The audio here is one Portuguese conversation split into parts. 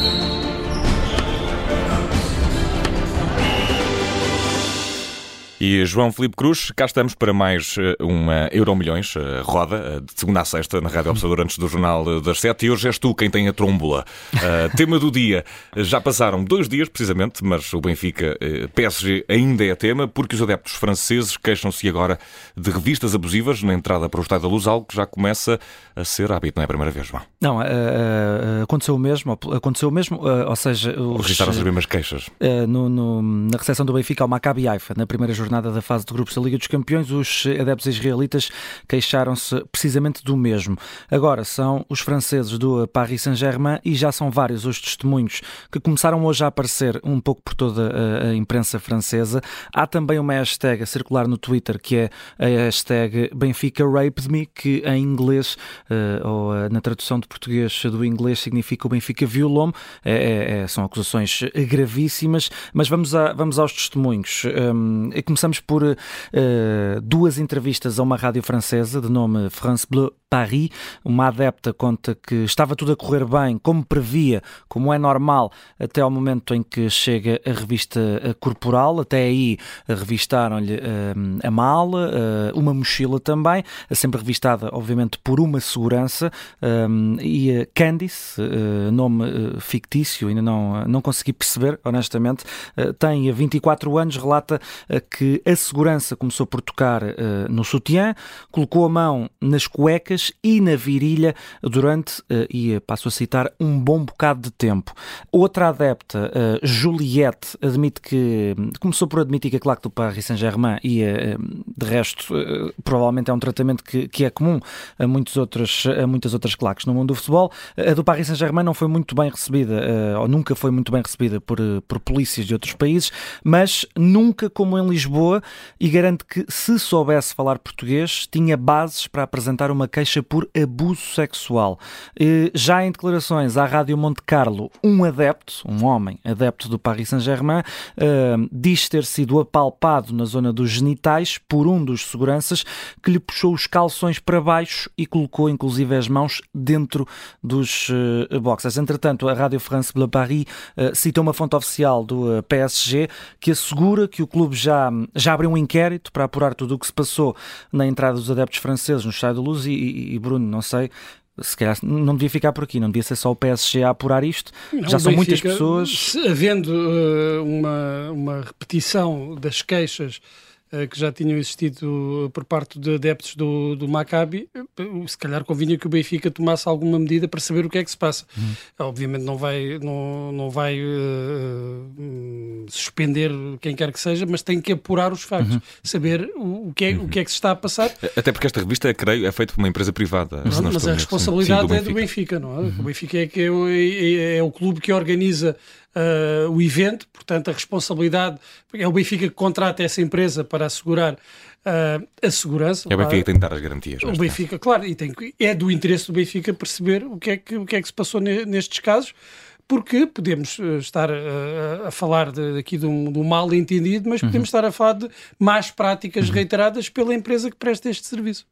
thank you E João Felipe Cruz, cá estamos para mais eh, uma Euro Milhões, eh, roda, eh, de segunda a sexta, na Rádio Observador, antes do Jornal das Sete. E hoje és tu quem tem a trombola. Uh, tema do dia. Já passaram dois dias, precisamente, mas o Benfica PSG ainda é tema, porque os adeptos franceses queixam-se agora de revistas abusivas na entrada para o Estádio da Luz, algo que já começa a ser hábito, não é a primeira vez, João? Não, uh, uh, aconteceu o mesmo, aconteceu o mesmo, ou seja... Registaram-se as mesmas queixas. No, no, na recepção do Benfica ao Maccabi Haifa, na primeira jornada jornada da fase de grupos da Liga dos Campeões, os adeptos israelitas queixaram-se precisamente do mesmo. Agora são os franceses do Paris Saint-Germain e já são vários os testemunhos que começaram hoje a aparecer um pouco por toda a, imprensa francesa. Há também uma hashtag a circular no Twitter que é a hashtag Benfica Raped Me, que em inglês, uh, ou uh, na tradução de português do inglês, significa o Benfica violou-me. É, é, é, são acusações gravíssimas, mas vamos, a, vamos aos testemunhos. Um, começamos por uh, duas entrevistas a uma rádio francesa de nome France Bleu Paris. Uma adepta conta que estava tudo a correr bem, como previa, como é normal, até ao momento em que chega a revista corporal. Até aí revistaram-lhe uh, a mala, uh, uma mochila também, sempre revistada, obviamente, por uma segurança. E Candice, nome fictício, ainda não, não consegui perceber, honestamente, tem 24 anos, relata que a segurança começou por tocar uh, no sutiã, colocou a mão nas cuecas e na virilha durante, uh, e passo a citar, um bom bocado de tempo. Outra adepta, uh, Juliette, admite que começou por admitir que a claque do Paris Saint-Germain e de resto provavelmente é um tratamento que, que é comum a, muitos outros, a muitas outras claques no mundo do futebol. A do Paris Saint-Germain não foi muito bem recebida, ou nunca foi muito bem recebida por, por polícias de outros países, mas nunca como em Lisboa Lisboa e garante que, se soubesse falar português, tinha bases para apresentar uma queixa por abuso sexual. Já em declarações à Rádio Monte Carlo, um adepto, um homem adepto do Paris Saint-Germain, eh, diz ter sido apalpado na zona dos genitais por um dos seguranças que lhe puxou os calções para baixo e colocou inclusive as mãos dentro dos eh, boxers. Entretanto, a Rádio France Bleu Paris eh, cita uma fonte oficial do PSG que assegura que o clube já já abriu um inquérito para apurar tudo o que se passou na entrada dos adeptos franceses no Estádio da Luz e, e, e Bruno, não sei, se calhar não devia ficar por aqui, não devia ser só o PSG a apurar isto. Não, Já são muitas pessoas. Havendo uh, uma, uma repetição das queixas eh, que já tinham existido por parte de adeptos do, do Maccabi, eh, se calhar convinha que o Benfica tomasse alguma medida para saber o que é que se passa. Uhum. Obviamente não vai, não, não vai uh, suspender quem quer que seja, mas tem que apurar os factos, uhum. saber o, que é, uhum. o que é que se está a passar. Até porque esta revista, creio, é feita por uma empresa privada. Não, mas a responsabilidade Sim, do é do Benfica, não é? Uhum. O Benfica é, que é, é, é o clube que organiza uh, o evento, portanto, a responsabilidade é o Benfica que contrata essa empresa para assegurar uh, a segurança. É o Benfica que tem que dar as garantias. O Benfica, claro, e tem, é do interesse do Benfica perceber o que é que, o que, é que se passou nestes casos porque podemos eh, estar a, eh, a falar de, aqui de um, de um, mal entendido, mas podemos uhum. estar a falar de más práticas uhum. reiteradas pela empresa que presta este serviço.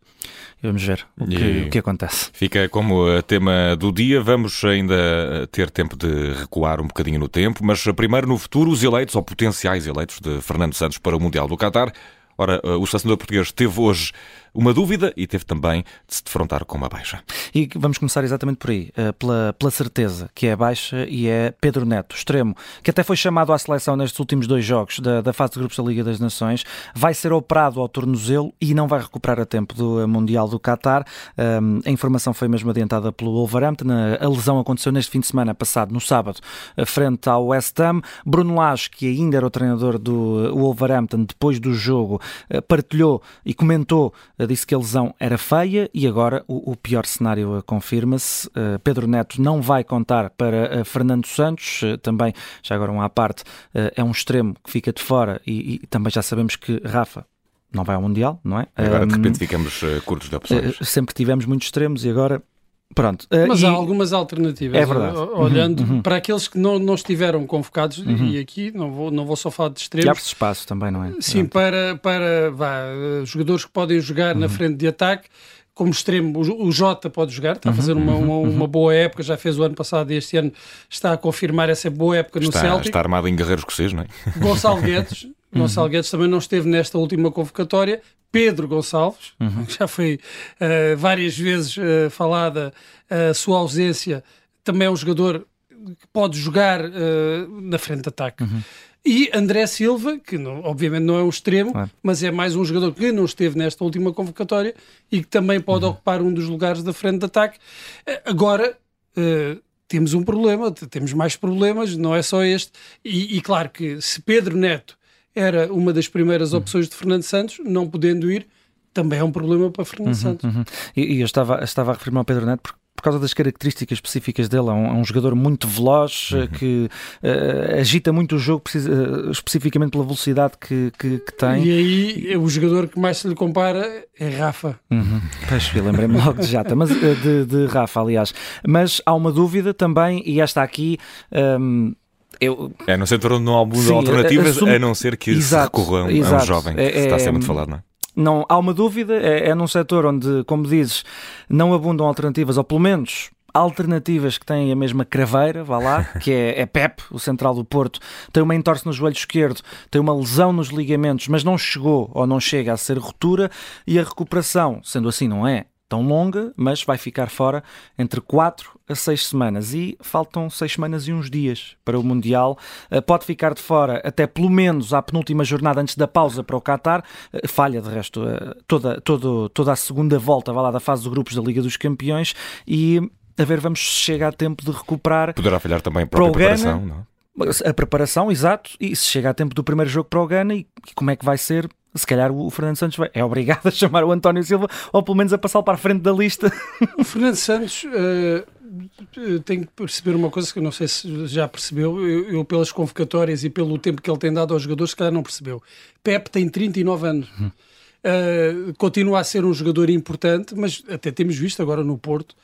Vamos ver o que, o que, acontece. Fica como tema do dia. Vamos ainda ter tempo de recuar um bocadinho no tempo, mas primeiro no futuro, os eleitos ou potenciais eleitos de Fernando Santos para o Mundial do Qatar. Ora, o selecionador português teve hoje uma dúvida e teve também de se defrontar com uma baixa. E vamos começar exatamente por aí, eh, pela, pela certeza que é baixa e é Pedro Neto, extremo, que até foi chamado à seleção nestes últimos dois jogos da, da fase de grupos da Liga das Nações, vai ser operado ao tornozelo e não vai recuperar a tempo do eh, Mundial do Qatar. Um, a informação foi mesmo adiantada pelo Wolverhampton. A lesão aconteceu neste fim de semana passado, no sábado, eh, frente ao West Ham. Bruno Lage, que ainda era o treinador do Wolverhampton, depois do jogo, partilhou e comentou disse que a lesão era feia e agora o, o pior cenário confirma-se. Uh, Pedro Neto não vai contar para uh, Fernando Santos, uh, também, já agora um à parte, é um extremo que fica de fora e, e também já sabemos que Rafa não vai ao Mundial, não é? Agora de repente ficamos curtos de opções. sempre tivemos muitos extremos e agora Pronto. Uh, Mas e... há algumas alternativas. É verdade. Olhando uhum, uhum. para aqueles que não, não estiveram convocados, uhum. e aqui não vou, não vou só falar de extremos. E abre-se espaço também, não é? Sim, para, para vá, jogadores que podem jogar na uhum. frente de ataque como extremo, o Jota pode jogar, está a fazer uma, uma, uhum. uma, boa época, já fez o ano passado e este ano está a confirmar essa boa época no está, Celtic. Está armado em guerreiros escocês, não é? Gonçalo Guedes, uhum. Gonçalo Guedes também não esteve nesta última convocatória. Pedro Gonçalves, uhum. que já foi uh, várias vezes uh, falada a sua ausência, também é um jogador que pode jogar uh, na frente de ataque. Uhum. E André Silva, que não, obviamente não é um extremo, claro. mas é mais um jogador que não esteve nesta última convocatória e que também pode uhum. ocupar um dos lugares da frente de ataque. Eh, agora, uh, temos um problema, temos mais problemas, não é só este. E, e, claro que se Pedro Neto era uma das primeiras uhum. opções de Fernando Santos, não podendo ir, também é um problema para Fernando uhum, Santos. Uhum. E, e, eu estava, estava a referir-me ao Pedro Neto porque por causa das características específicas dele. É um, é um jogador muito veloz, eh, uhum. que uh, agita muito o jogo, precisa, uh, especificamente pela velocidade que, que, que, tem. E aí, o jogador que mais se lhe compara é Rafa. Uhum. Pois, lembrei-me logo de Jata, mas, de, de, Rafa, aliás. Mas há uma dúvida também, e esta aqui. Um, eu... É, no setor onde não Sim, alternativas, assumo... a não ser que exato, se recorra a um jovem, que é, está a ser muito falado, não é? Não, há uma dúvida, é, é num setor onde, como dizes, não abundam alternativas, ou pelo menos alternativas que têm a mesma craveira, vá lá, que é, é Pep, o central do Porto, tem uma entorse no joelho esquerdo, tem uma lesão nos ligamentos, mas não chegou ou não chega a ser ruptura, e a recuperação, sendo assim, não é tão longa, mas vai ficar fora entre 4 a 6 semanas e faltam 6 semanas e uns dias para o Mundial. Eh, pode ficar de fora até pelo menos à penúltima jornada antes da pausa para o Qatar. Eh, falha, de resto, eh, toda, toda, toda a segunda volta vai lá, da fase de grupos da Liga dos Campeões e a ver, vamos se chega a tempo de recuperar. Poderá falhar também a própria preparação, não? A preparação, exato, e se chega a tempo do primeiro jogo para o Ghana e como é que vai ser se calhar o Fernando Santos vai, é obrigado a chamar o António Silva ou pelo menos a passar para a frente da lista. O Fernando Santos uh, tem que perceber uma coisa que eu não sei se já percebeu, eu, eu, pelas convocatórias e pelo tempo que ele tem dado aos jogadores, se calhar não percebeu. Pepe tem 39 anos. Uh, continua a ser um jogador importante, mas até temos visto agora no Porto.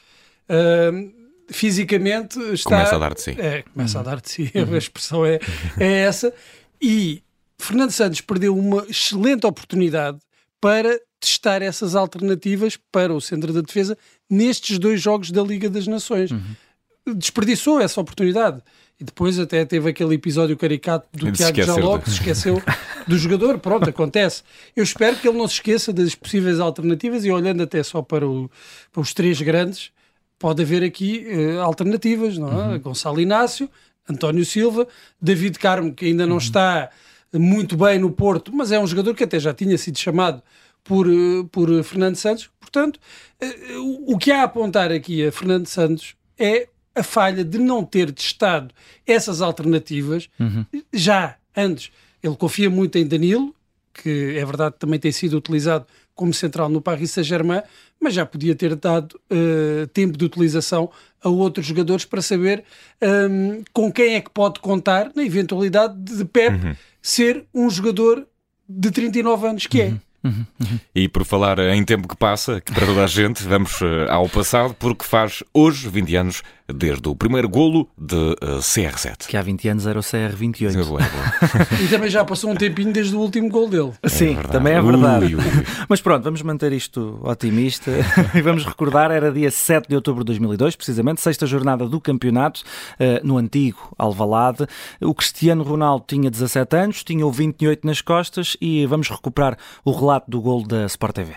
Uh, fisicamente está. Começa a dar de si. É, começa uhum. a dar de si, a expressão é, é essa. E Fernando Santos perdeu uma excelente oportunidade para testar essas alternativas para o centro da defesa nestes dois jogos da Liga das Nações. Uhum. Desperdiçou essa oportunidade. E depois até teve aquele episódio caricato do ele Tiago Jaló que se esqueceu do jogador. Pronto, acontece. Eu espero que ele não se esqueça das possíveis alternativas e olhando até só para, o, para os três grandes, pode haver aqui uh, alternativas, não é? Uhum. Gonçalo Inácio, António Silva, David Carmo, que ainda não uhum. está muito bem no Porto, mas é um jogador que até já tinha sido chamado por, eh, por Fernando Santos. Portanto, eh, o que há a apontar aqui a Fernando Santos é a falha de não ter testado essas alternativas uhum. já antes. Ele confia muito em Danilo, que é verdade também tem sido utilizado como central no Paris Saint-Germain, mas já podia ter dado uh, tempo de utilização a outros jogadores para saber um, ehm, com quem é que pode contar na eventualidade de Pep uhum ser um jogador de 39 anos, que é. Uhum. Uhum, uhum. E por falar em tempo que passa, que para toda a gente, vamos eh, ao passado, porque faz hoje 20 anos desde o primeiro golo de uh, eh, CR7. Que há 20 anos era o CR28. Sim, boa, boa. e também já passou um tempinho desde o último gol dele. Sim, é também é verdade. Ui, ui, ui. Mas pronto, vamos manter isto otimista e vamos recordar, era dia 7 de outubro de 2002, precisamente, sexta jornada do campeonato, uh, no antigo Alvalade. O Cristiano Ronaldo tinha 17 anos, tinha o 28 nas costas e vamos recuperar o relato do gol da Sport TV.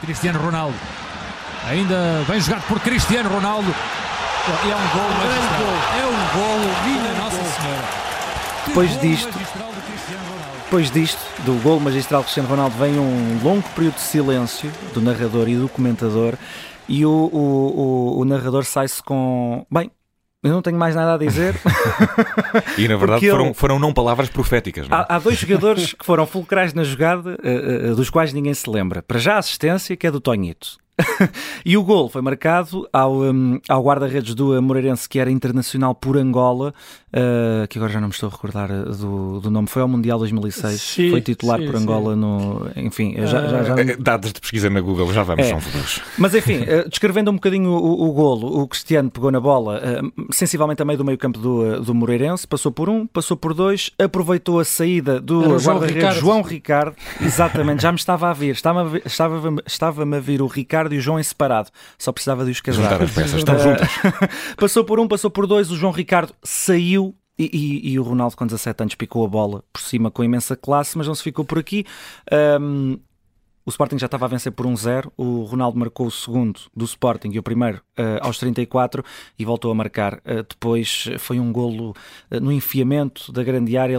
Cristiano Ronaldo, ainda bem jogado por Cristiano Ronaldo, é um gol magistral. É um gol, minha Nossa Senhora. Depois disto, depois disto, do gol magistral de Cristiano Ronaldo, vem um longo período de silêncio do narrador e do comentador e o, o, o, o narrador sai-se com... Bem, eu não tenho mais nada a dizer. e na verdade foram, ele... foram não palavras proféticas. Não? É? Há, há, dois jogadores que foram fulcrais na jogada, uh, uh, dos quais ninguém se lembra. Para já a assistência, que é do Tonhito. e o gol foi marcado ao, um, ao guarda-redes do Moreirense, que era internacional por Angola, uh, que agora já não me estou a recordar uh, do, do nome, foi ao Mundial 2006, sim, foi titular sim, por Angola sim. no. Enfim, uh, já, já, já... Eh, dados de pesquisa na Google, já vamos, é. são Mas enfim, uh, descrevendo um bocadinho o, o, golo, o Cristiano pegou na bola sensivelmente a meio do meio-campo do, do Moreirense, passou por um, passou por dois, aproveitou a saída do guarda-redes João Ricardo, exatamente, já me estava a vir, estava-me a, estava, estava a vir o Ricardo Ricardo e o João em separado. Só precisava de os casar. Juntar as peças, estão juntas. passou por um, passou por dois, o João Ricardo saiu e, e, e, o Ronaldo, com 17 anos, picou a bola por cima com imensa classe, mas não se ficou por aqui. Um, o Sporting já estava a vencer por 1-0. Um o Ronaldo marcou o segundo do Sporting e o primeiro uh, aos 34 e voltou a marcar. Uh, depois foi um golo uh, no enfiamento da grande área,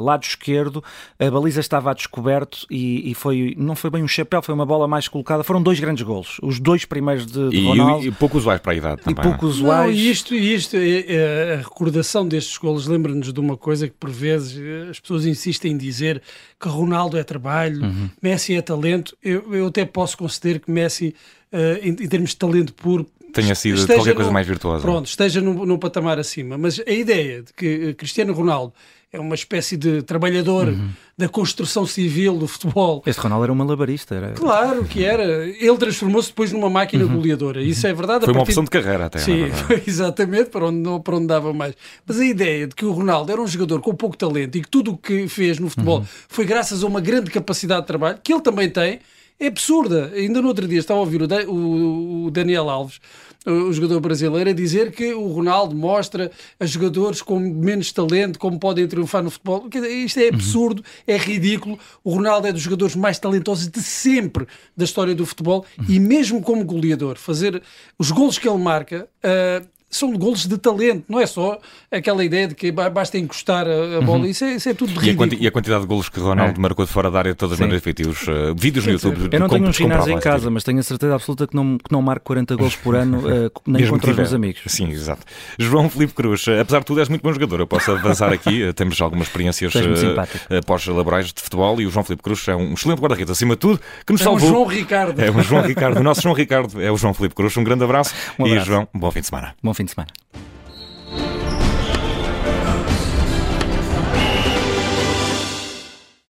lado esquerdo. A baliza estava a descoberto e, e, foi, não foi bem um chapéu, foi uma bola mais colocada. Foram dois grandes golos. Os dois primeiros de, de e, Ronaldo. E, pouco usuais para a idade também. E pouco usuais. Não, e isto, isto é, é, a recordação destes golos lembra-nos de uma coisa que por vezes as pessoas insistem em dizer que Ronaldo é trabalho, uhum. Messi é talento, eu, eu até posso conceder que Messi, em, em, termos de talento puro, tenha sido qualquer coisa mais virtuosa. Pronto, esteja num, num, patamar acima. Mas a ideia de que Cristiano Ronaldo é uma espécie de trabalhador uhum. da construção civil do futebol. Este Ronaldo era um malabarista. Era... Claro que era. Ele transformou-se depois numa máquina uhum. goleadora. Isso é verdade. Foi uma opção de carreira até. Sim, exatamente, para onde, para onde dava mais. Mas a ideia de que o Ronaldo era um jogador com pouco talento e que tudo o que fez no futebol uhum. foi graças a uma grande capacidade de trabalho, que ele também tem, é absurda. Ainda no outro dia estava a ouvir o, Daniel Alves, o, jogador brasileiro, a dizer que o Ronaldo mostra a jogadores com menos talento como podem triunfar no futebol. Isto é absurdo, uhum. é ridículo. O Ronaldo é dos jogadores mais talentosos de sempre da história do futebol uhum. e mesmo como goleador, fazer os golos que ele marca. Uh, são golos de talento, não é só aquela ideia de que basta encostar a, a bola, uhum. isso, é, isso, é, tudo ridículo. E a, quanti, e a, quantidade de golos que Ronaldo é. marcou de fora da área de todas as maneiras efetivos. Uh, vídeos no YouTube. Eu não tenho um ginásio em casa, mas tenho a certeza absoluta que não, que não marco 40 golos por ano, uh, nem Mesmo contra os meus amigos. Sim, exato. João Felipe Cruz, uh, apesar de tudo, és muito bom jogador. Eu posso avançar aqui, temos algumas experiências pós-laborais de futebol e o João Felipe Cruz é um excelente guarda-redes, acima de tudo, que nos é salvou. É o João Ricardo. É o João Ricardo. O nosso João Ricardo é o João Felipe Cruz. Um grande abraço, um abraço. e João, bom fim de semana. Bom fim de semana.